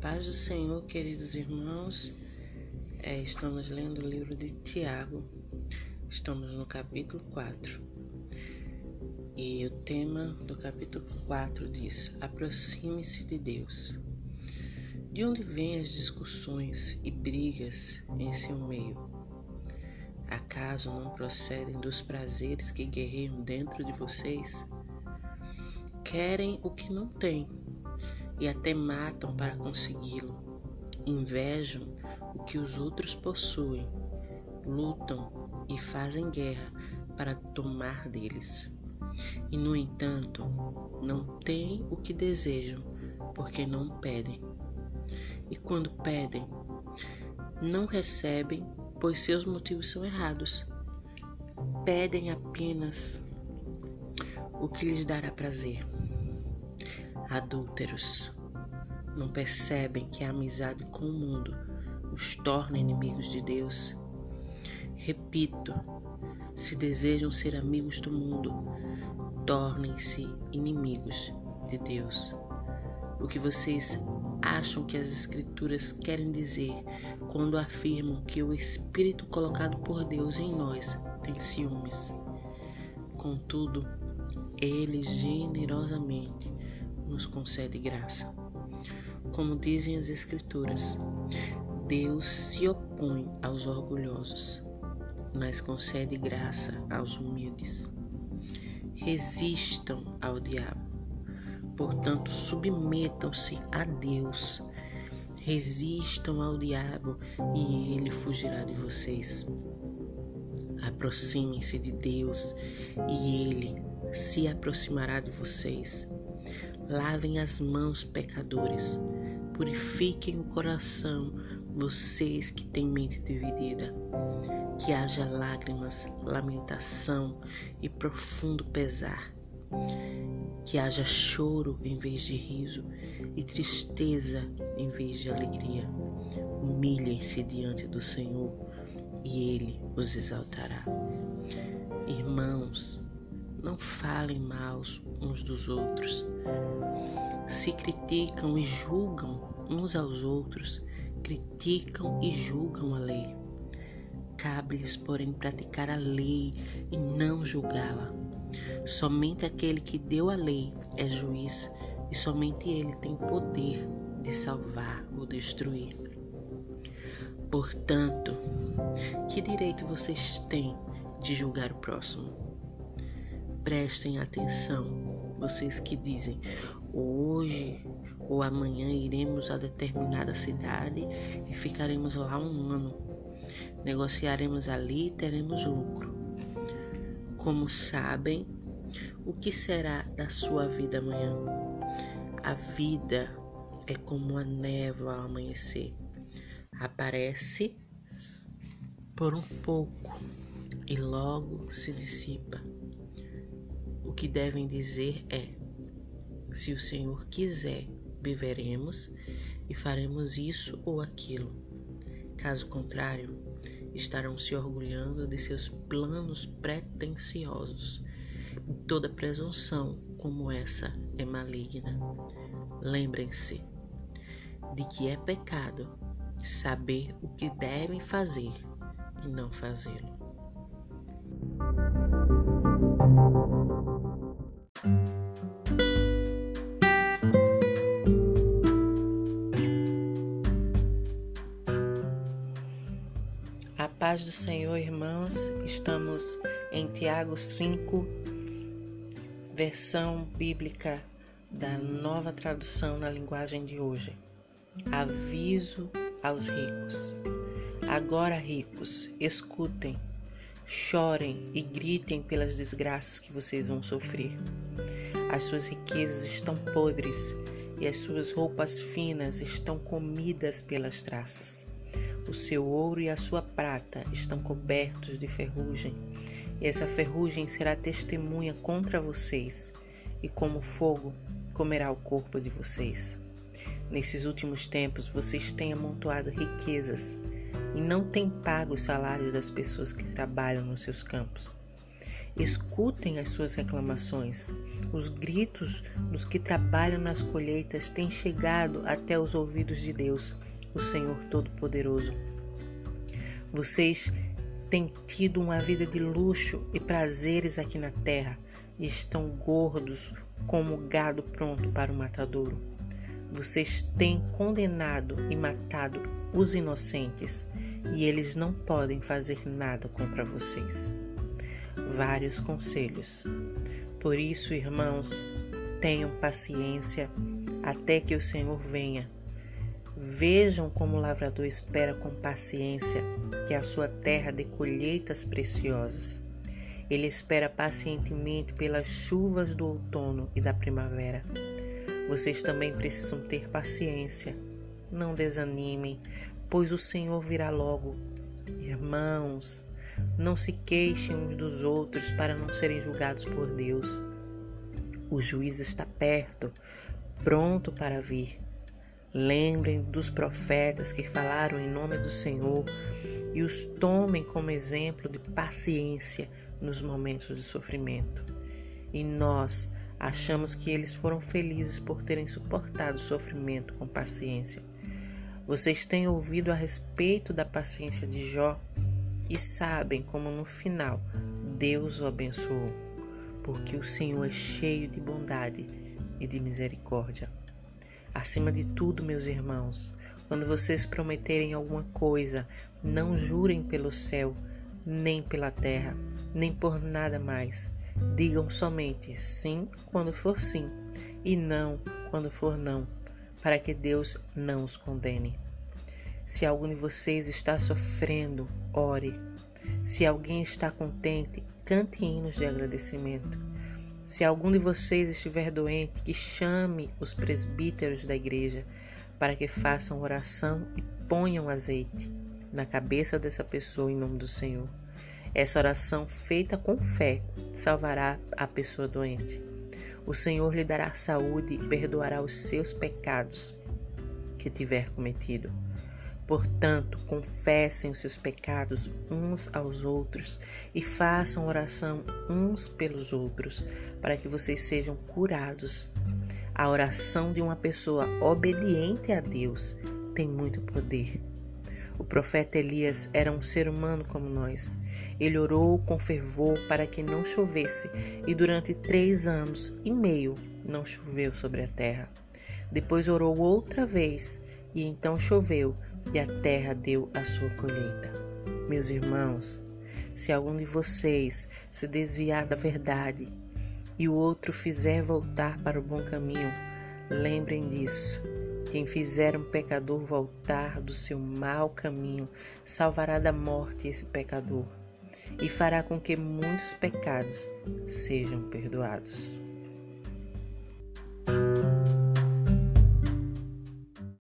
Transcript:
paz do Senhor, queridos irmãos. É, estamos lendo o livro de Tiago. Estamos no capítulo 4. E o tema do capítulo 4 diz: Aproxime-se de Deus. De onde vêm as discussões e brigas em seu meio? Acaso não procedem dos prazeres que guerreiam dentro de vocês? Querem o que não têm e até matam para consegui-lo. Invejam o que os outros possuem, lutam e fazem guerra para tomar deles. E, no entanto, não têm o que desejam, porque não pedem. E quando pedem, não recebem, pois seus motivos são errados. Pedem apenas o que lhes dará prazer adúlteros. Não percebem que a amizade com o mundo os torna inimigos de Deus? Repito, se desejam ser amigos do mundo, tornem-se inimigos de Deus. O que vocês acham que as Escrituras querem dizer quando afirmam que o Espírito colocado por Deus em nós tem ciúmes? Contudo, ele generosamente nos concede graça. Como dizem as Escrituras, Deus se opõe aos orgulhosos, mas concede graça aos humildes. Resistam ao diabo, portanto, submetam-se a Deus. Resistam ao diabo e ele fugirá de vocês. Aproximem-se de Deus e ele se aproximará de vocês. Lavem as mãos, pecadores. Purifiquem o coração, vocês que têm mente dividida. Que haja lágrimas, lamentação e profundo pesar. Que haja choro em vez de riso e tristeza em vez de alegria. Humilhem-se diante do Senhor e Ele os exaltará. Irmãos, não falem mal uns dos outros. Se criticam e julgam uns aos outros, criticam e julgam a lei. Cabe-lhes, porém, praticar a lei e não julgá-la. Somente aquele que deu a lei é juiz e somente ele tem poder de salvar ou destruir. Portanto, que direito vocês têm de julgar o próximo? Prestem atenção, vocês que dizem hoje ou amanhã iremos a determinada cidade e ficaremos lá um ano. Negociaremos ali e teremos lucro. Como sabem, o que será da sua vida amanhã? A vida é como a névoa ao amanhecer. Aparece por um pouco e logo se dissipa. Que devem dizer é: se o Senhor quiser, viveremos e faremos isso ou aquilo. Caso contrário, estarão se orgulhando de seus planos pretensiosos. Toda presunção como essa é maligna. Lembrem-se de que é pecado saber o que devem fazer e não fazê-lo. A paz do Senhor, irmãos, estamos em Tiago 5, versão bíblica da nova tradução na linguagem de hoje. Aviso aos ricos. Agora, ricos, escutem Chorem e gritem pelas desgraças que vocês vão sofrer. As suas riquezas estão podres e as suas roupas finas estão comidas pelas traças. O seu ouro e a sua prata estão cobertos de ferrugem, e essa ferrugem será testemunha contra vocês, e como fogo comerá o corpo de vocês. Nesses últimos tempos vocês têm amontoado riquezas e não tem pago os salários das pessoas que trabalham nos seus campos. Escutem as suas reclamações. Os gritos dos que trabalham nas colheitas têm chegado até os ouvidos de Deus, o Senhor Todo-Poderoso. Vocês têm tido uma vida de luxo e prazeres aqui na terra e estão gordos como gado pronto para o matadouro. Vocês têm condenado e matado os inocentes e eles não podem fazer nada contra vocês. Vários conselhos. Por isso, irmãos, tenham paciência até que o Senhor venha. Vejam como o lavrador espera com paciência que a sua terra dê colheitas preciosas. Ele espera pacientemente pelas chuvas do outono e da primavera vocês também precisam ter paciência. Não desanimem, pois o Senhor virá logo. Irmãos, não se queixem uns dos outros para não serem julgados por Deus. O juiz está perto, pronto para vir. Lembrem dos profetas que falaram em nome do Senhor e os tomem como exemplo de paciência nos momentos de sofrimento. E nós, Achamos que eles foram felizes por terem suportado o sofrimento com paciência. Vocês têm ouvido a respeito da paciência de Jó e sabem como no final Deus o abençoou, porque o Senhor é cheio de bondade e de misericórdia. Acima de tudo, meus irmãos, quando vocês prometerem alguma coisa, não jurem pelo céu, nem pela terra, nem por nada mais Digam somente sim quando for sim e não quando for não, para que Deus não os condene. Se algum de vocês está sofrendo, ore. Se alguém está contente, cante hinos de agradecimento. Se algum de vocês estiver doente, que chame os presbíteros da igreja para que façam oração e ponham azeite na cabeça dessa pessoa em nome do Senhor. Essa oração feita com fé salvará a pessoa doente. O Senhor lhe dará saúde e perdoará os seus pecados que tiver cometido. Portanto, confessem os seus pecados uns aos outros e façam oração uns pelos outros, para que vocês sejam curados. A oração de uma pessoa obediente a Deus tem muito poder. O profeta Elias era um ser humano como nós. Ele orou com fervor para que não chovesse, e durante três anos e meio não choveu sobre a terra. Depois orou outra vez, e então choveu, e a terra deu a sua colheita. Meus irmãos, se algum de vocês se desviar da verdade e o outro fizer voltar para o bom caminho, lembrem disso quem fizer um pecador voltar do seu mau caminho, salvará da morte esse pecador e fará com que muitos pecados sejam perdoados.